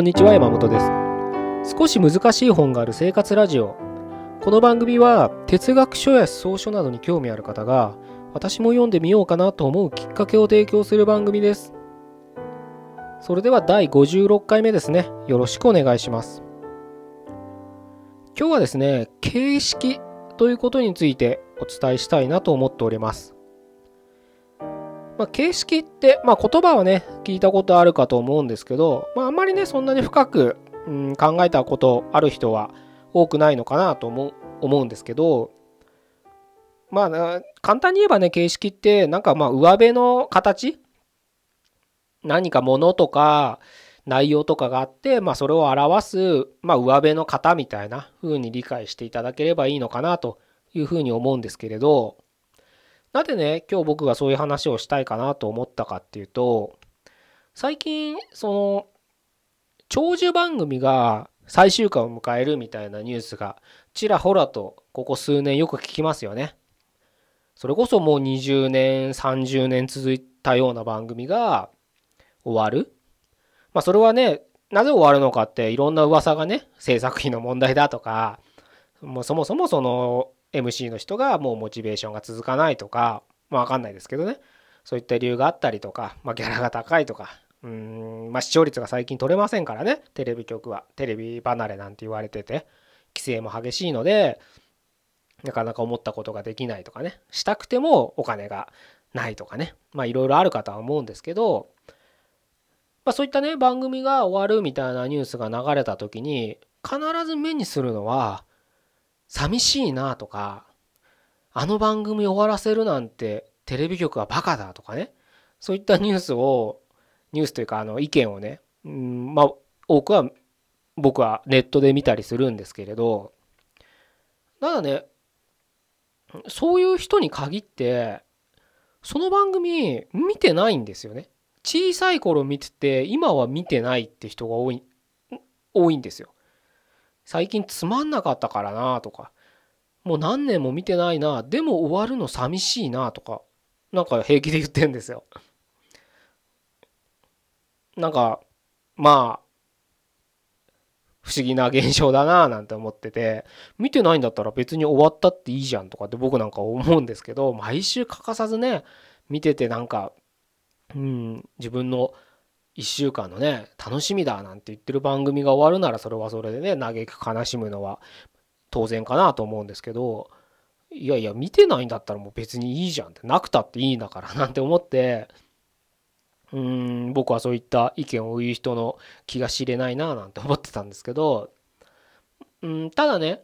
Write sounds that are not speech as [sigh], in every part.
こんにちは山本です。少し難しい本がある生活ラジオ。この番組は哲学書や思想書などに興味ある方が私も読んでみようかなと思うきっかけを提供する番組です。それでは第56回目ですね。よろしくお願いします。今日はですね形式ということについてお伝えしたいなと思っております。まあ、形式って、まあ、言葉はね聞いたことあるかと思うんですけど、まあ、あんまりねそんなに深く、うん、考えたことある人は多くないのかなと思う思うんですけどまあ簡単に言えばね形式ってなんかまあ上辺の形何かものとか内容とかがあって、まあ、それを表す、まあ、上辺の型みたいな風に理解していただければいいのかなというふうに思うんですけれどなぜね今日僕がそういう話をしたいかなと思ったかっていうと最近その長寿番組が最終回を迎えるみたいなニュースがちらほらとここ数年よく聞きますよね。それこそもう20年30年続いたような番組が終わる。まあそれはねなぜ終わるのかっていろんな噂がね制作費の問題だとかもうそもそもその MC の人がもうモチベーションが続かないとかまあ分かんないですけどね。そういった理由があったりとか、まあ、ギャラが高いとかうんまあ視聴率が最近取れませんからね。テレビ局はテレビ離れなんて言われてて規制も激しいのでなかなか思ったことができないとかね。したくてもお金がないとかね。まあいろいろあるかとは思うんですけど、まあ、そういったね番組が終わるみたいなニュースが流れた時に必ず目にするのは寂しいなとかあの番組終わらせるなんてテレビ局はバカだとかね。そういったニュースをニュースというかあの意見をね、うん、まあ多くは僕はネットで見たりするんですけれどただねそういう人に限ってその番組見てないんですよね。小さい頃見てて今は見てないって人が多い多いんですよ。最近つまんなかったからなとかもう何年も見てないなでも終わるの寂しいなとかなんか平気で言ってんですよ。なんかまあ不思議な現象だなぁなんて思ってて見てないんだったら別に終わったっていいじゃんとかって僕なんか思うんですけど毎週欠かさずね見ててなんかうん自分の1週間のね楽しみだなんて言ってる番組が終わるならそれはそれでね嘆く悲しむのは当然かなと思うんですけどいやいや見てないんだったらもう別にいいじゃんってなくたっていいんだからなんて思ってうん僕はそういった意見を言う人の気が知れないななんて思ってたんですけどうんただね、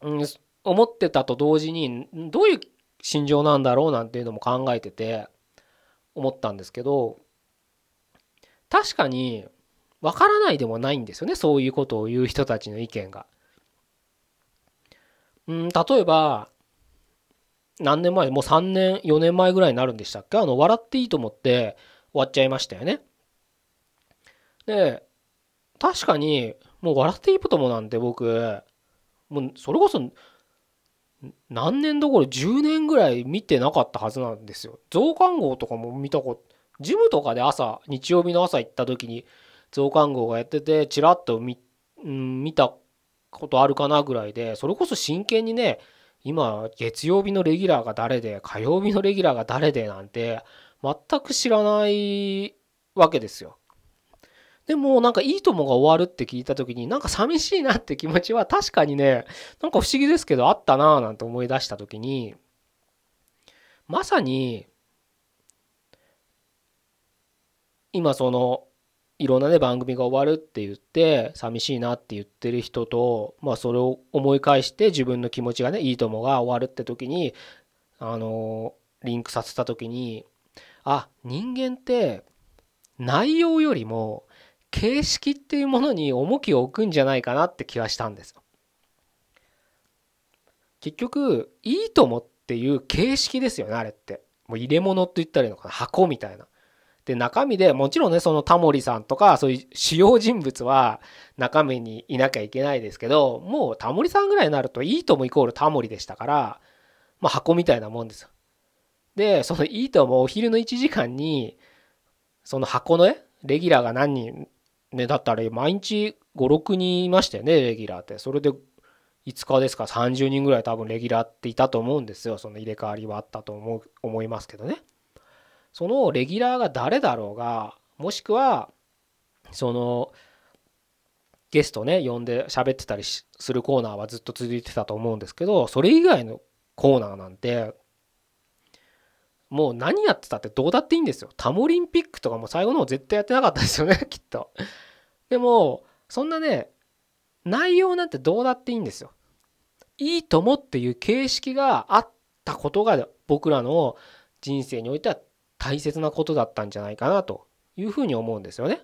うん、思ってたと同時にどういう心情なんだろうなんていうのも考えてて思ったんですけど確かにわからないでもないんですよねそういうことを言う人たちの意見が。うん例えば何年前もう3年4年前ぐらいになるんでしたっけ？あの「笑っていいと思って終わっちゃいましたよね。で確かにもう「笑っていいとも」なんて僕もうそれこそ何年どころ10年ぐらい見てなかったはずなんですよ。増刊号とかも見たことジムとかで朝日曜日の朝行った時に増刊号がやっててちらっと見,、見たことあるかなぐらいでそれこそ真剣にね今月曜日のレギュラーが誰で火曜日のレギュラーが誰でなんて全く知らないわけですよ。でもなんかいいともが終わるって聞いた時になんか寂しいなって気持ちは確かにねなんか不思議ですけどあったなぁなんて思い出した時にまさに今そのいろんなね番組が終わるって言って寂しいなって言ってる人とまあそれを思い返して自分の気持ちがねいいともが終わるって時にあのリンクさせた時にあ人間って内容よりも形式っていうものに重きを置くんじゃないかなって気はしたんです。結局いいともっていう形式ですよねあれって。もう入れ物って言ったらいいのかな箱みたいな。で中身でもちろんねそのタモリさんとかそういう主要人物は中身にいなきゃいけないですけどもうタモリさんぐらいになるといいともイコールタモリでしたからまあ箱みたいなもんですよ。でそのいいともお昼の1時間にその箱のねレギュラーが何人ねだったら毎日56人いましたよねレギュラーって。それで5日ですか30人ぐらい多分レギュラーっていたと思うんですよ。その入れ替わりはあったと思う思いますけどね。そのレギュラーが誰だろうがもしくはそのゲストね呼んで喋ってたりするコーナーはずっと続いてたと思うんですけどそれ以外のコーナーなんてもう何やってたってどうだっていいんですよ。タモリンピックとかも最後の方絶対やってなかったですよね [laughs] きっと。でもそんなね内容なんてどうだっていいんですよ。いいともっていう形式があったことが僕らの人生においては大切なことだったんじゃないかなというふうに思うんですよね。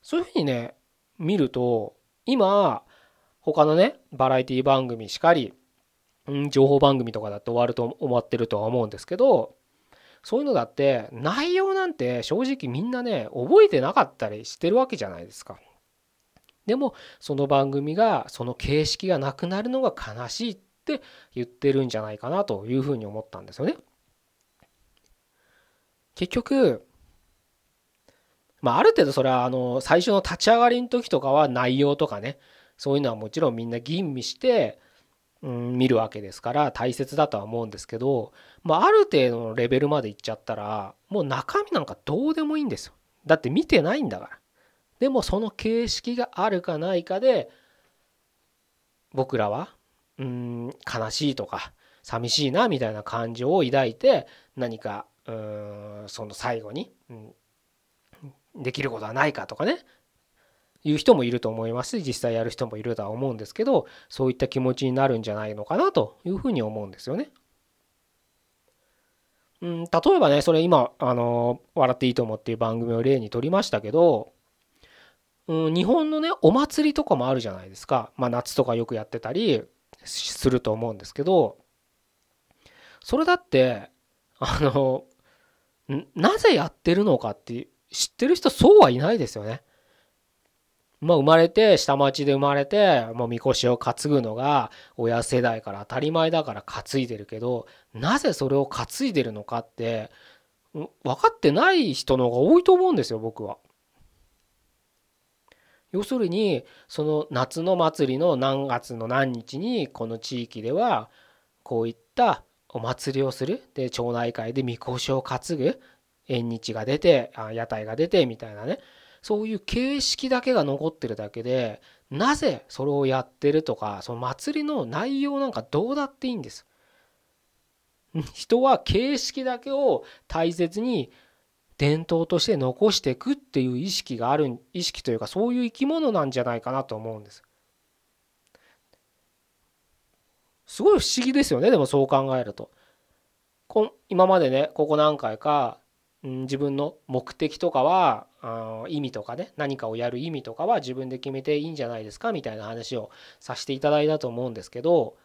そういうふうにね見ると今他のねバラエティ番組しかり情報番組とかだって終わると思ってるとは思うんですけどそういうのだって内容なんて正直みんなね覚えてなかったりしてるわけじゃないですか。でもその番組がその形式がなくなるのが悲しいって言ってるんじゃないかなというふうに思ったんですよね。結局まあある程度それはあの最初の立ち上がりの時とかは内容とかねそういうのはもちろんみんな吟味してうん、見るわけですから大切だとは思うんですけど、まあ、ある程度のレベルまでいっちゃったらもう中身なんかどうでもいいんですよ。だって見てないんだから。でもその形式があるかないかで僕らはうん悲しいとか寂しいなみたいな感情を抱いて何かうんその最後に、うん、できることはないかとかねいう人もいると思いますし実際やる人もいるとは思うんですけどそういった気持ちになるんじゃないのかなというふうに思うんですよね。うん、例えばねそれ今あの「笑っていいと思」っていう番組を例にとりましたけど、うん、日本のねお祭りとかもあるじゃないですか、まあ、夏とかよくやってたりすると思うんですけどそれだってあのなぜやってるのかって知ってる人そうはいないですよね。まあ生まれて下町で生まれてもうみこしを担ぐのが親世代から当たり前だから担いでるけどなぜそれを担いでるのかって分かってない人の方が多いと思うんですよ僕は。要するにその夏の祭りの何月の何日にこの地域ではこういったお祭りをするで町内会でみこしを担ぐ縁日が出て屋台が出てみたいなねそういう形式だけが残ってるだけでなぜそれをやってるとかその祭りの内容なんかどうだっていいんです。[laughs] 人は形式だけを大切に伝統として残していくっていう意識がある意識というかそういう生き物なんじゃないかなと思うんです。すごい不思議ですよねでもそう考えると。こ今までねここ何回かん自分の目的とかは意味とかね何かをやる意味とかは自分で決めていいんじゃないですかみたいな話をさせていただいたと思うんですけど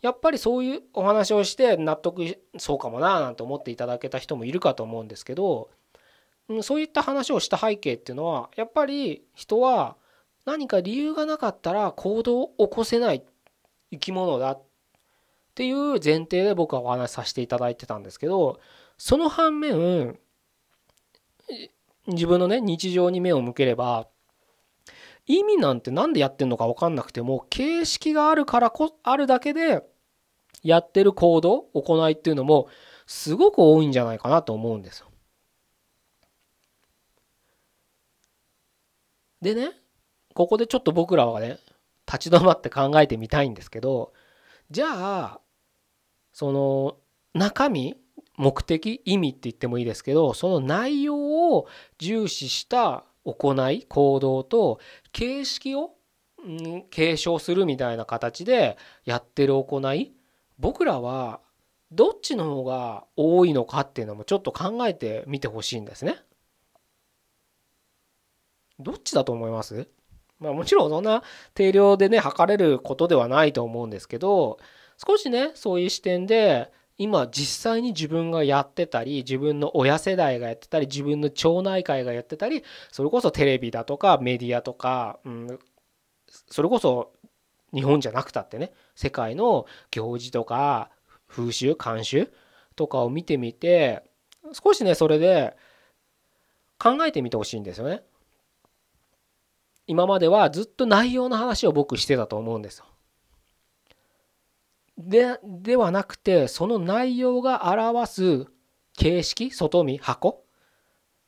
やっぱりそういうお話をして納得そうかもななんて思っていただけた人もいるかと思うんですけどそういった話をした背景っていうのはやっぱり人は何か理由がなかったら行動を起こせない生き物だっていう前提で僕はお話しさせていただいてたんですけどその反面自分のね日常に目を向ければ意味なんて何でやってんのか分かんなくても形式があるからこあるだけでやってる行動行いっていうのもすごく多いんじゃないかなと思うんですよ。でねここでちょっと僕らはね立ち止まって考えてみたいんですけどじゃあその中身目的意味って言ってもいいですけどその内容を重視した行い行動と形式を、継承するみたいな形でやってる行い僕らはどっちの方が多いのかっていうのもちょっと考えてみてほしいんですね。どっちだと思います？まあもちろんそんな定量でね測れることではないと思うんですけど少しねそういう視点で今実際に自分がやってたり自分の親世代がやってたり自分の町内会がやってたりそれこそテレビだとかメディアとか、うん、それこそ日本じゃなくたってね世界の行事とか風習慣習とかを見てみて少しねそれで考えてみてほしいんですよね。今まではずっと内容の話を僕してたと思うんですよ。でではなくてその内容が表す形式外見箱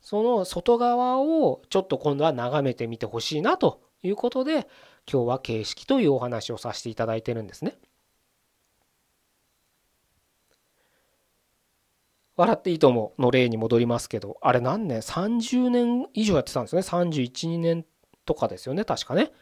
その外側をちょっと今度は眺めてみてほしいなということで今日は形式というお話をさせていただいてるんですね。笑っていいと思うの例に戻りますけどあれ何年？30年以上やってたんですね。312年とかですよね。確かね。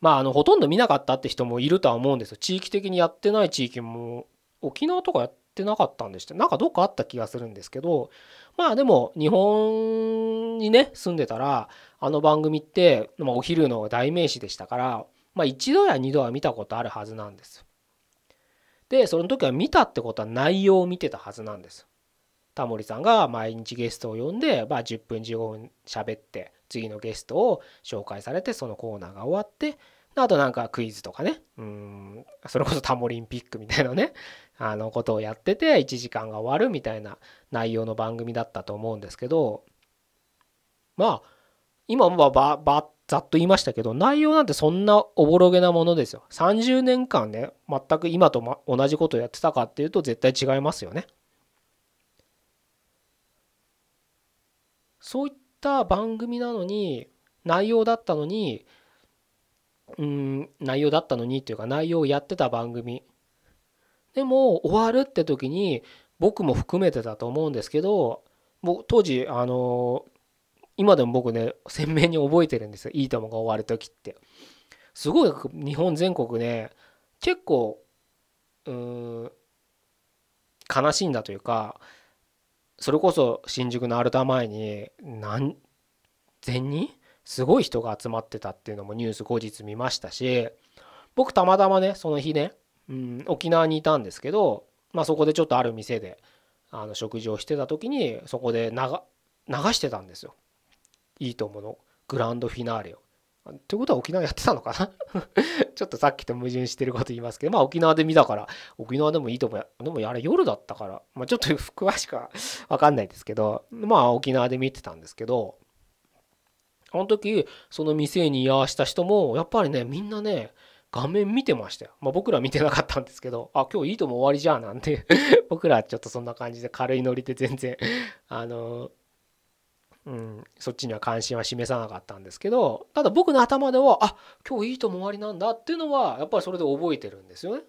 まああのほとんど見なかったって人もいるとは思うんですよ。地域的にやってない地域も沖縄とかやってなかったんでしてなんかどっかあった気がするんですけどまあでも日本にね住んでたらあの番組って、まあ、お昼の代名詞でしたからまあ一度や二度は見たことあるはずなんですでその時は見たってことは内容を見てたはずなんですタモリさんが毎日ゲストを呼んで、まあ、10分15分喋って次のゲストを紹介されてそのコーナーが終わってあとなんかクイズとかね。うんそれこそタモリンピックみたいなねあのことをやってて1時間が終わるみたいな内容の番組だったと思うんですけどまあ今はばばざっと言いましたけど内容なんてそんなおぼろげなものですよ。30年間ね全く今と、ま、同じことをやってたかっていうと絶対違いますよね。そういった番組なのに内容だったのにうん内容だったのにっていうか内容をやってた番組。でも終わるって時に僕も含めてだと思うんですけども当時あの今でも僕ね鮮明に覚えてるんですよ「いいとも」が終わる時って。すごい日本全国ね結構うん悲しいんだというかそれこそ新宿のアルタ前に何千人すごい人が集まってたっていうのもニュース後日見ましたし僕たまたまねその日ね、うん、沖縄にいたんですけど、まあ、そこでちょっとある店であの食事をしてた時にそこで流してたんですよいいと思うのグランドフィナーレを。ってことは沖縄やってたのかな？[laughs] ちょっとさっきと矛盾してること言いますけどまあ沖縄で見たから沖縄でもいいと思う。でもあれ夜だったから、まあ、ちょっと詳しくは分かんないですけどまあ沖縄で見てたんですけどあの時その店に居合わせた人もやっぱりねみんなね画面見てましたよ。まあ僕ら見てなかったんですけど、あ、今日いいとも終わりじゃんなんて。[laughs] 僕らちょっとそんな感じで軽いノリで全然あのうん、そっちには関心は示さなかったんですけどただ僕の頭ではあ今日いいとも終わりなんだっていうのはやっぱりそれで覚えてるんですよね。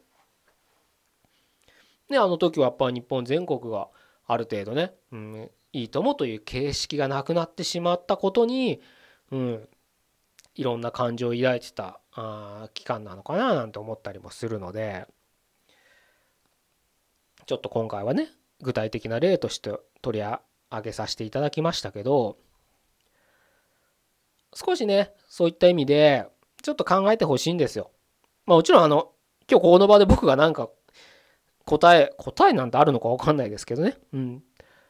であの時はやっぱり日本全国がある程度ね、うん、いいともという形式がなくなってしまったことに、うん、いろんな感情を抱いてたあ期間なのかななんて思ったりもするのでちょっと今回はね具体的な例として取り上挙げさせていただきましたけど少しねそういった意味でちょっと考えてほしいんですよ。まあもちろんあの今日この場で僕がなんか答え答えなんてあるのか分かんないですけどね、うん、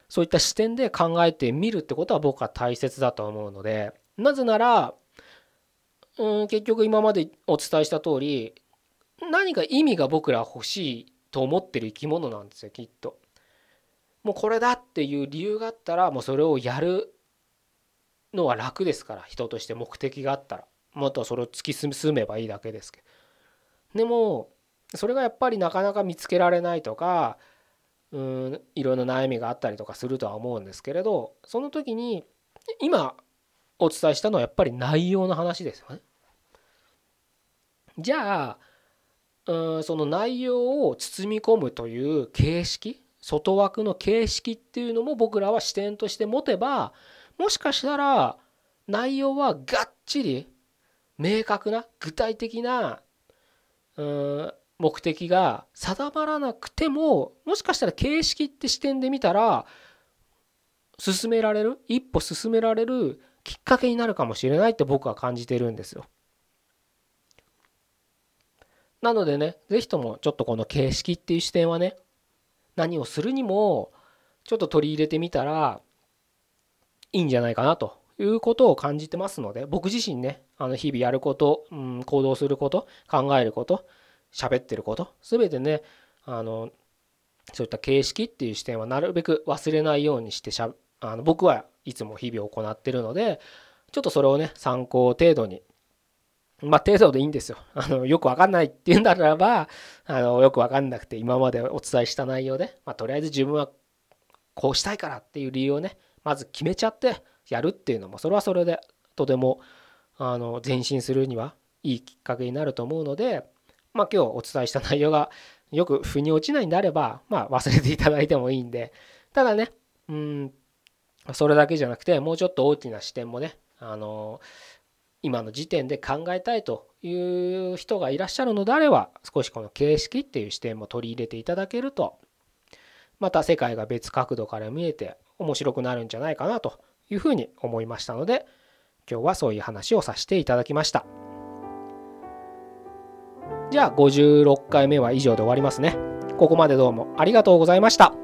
そういった視点で考えてみるってことは僕は大切だと思うのでなぜならうん結局今までお伝えした通り何か意味が僕ら欲しいと思ってる生き物なんですよきっと。もうこれだっていう理由があったらもうそれをやるのは楽ですから人として目的があったらもっとそれを突き進めばいいだけですけどでもそれがやっぱりなかなか見つけられないとかうんいろんな悩みがあったりとかするとは思うんですけれどその時に今お伝えしたのはやっぱり内容の話ですよね。じゃあうんその内容を包み込むという形式外枠の形式っていうのも僕らは視点として持てばもしかしたら内容はがっちり明確な具体的なうん目的が定まらなくてももしかしたら形式って視点で見たら進められる一歩進められるきっかけになるかもしれないって僕は感じてるんですよ。なのでね是非ともちょっとこの形式っていう視点はね何をするにもちょっと取り入れてみたらいいんじゃないかなということを感じてますので僕自身ねあの日々やること、うん、行動すること考えること喋ってること全てねあのそういった形式っていう視点はなるべく忘れないようにしてしゃあの僕はいつも日々行ってるのでちょっとそれをね参考程度にまあ程度でいいんですよ。[laughs] あのよくわかんないっていうんならばあのよくわかんなくて今までお伝えした内容で、まあ、とりあえず自分はこうしたいからっていう理由をねまず決めちゃってやるっていうのもそれはそれでとてもあの前進するにはいいきっかけになると思うので、まあ、今日お伝えした内容がよく腑に落ちないんであれば、まあ、忘れていただいてもいいんでただねうんそれだけじゃなくてもうちょっと大きな視点もねあの今の時点で考えたいという人がいらっしゃるのであれば少しこの形式っていう視点も取り入れていただけるとまた世界が別角度から見えて面白くなるんじゃないかなというふうに思いましたので今日はそういう話をさせていただきました。じゃあ56回目は以上で終わりますね。ここまでどうもありがとうございました。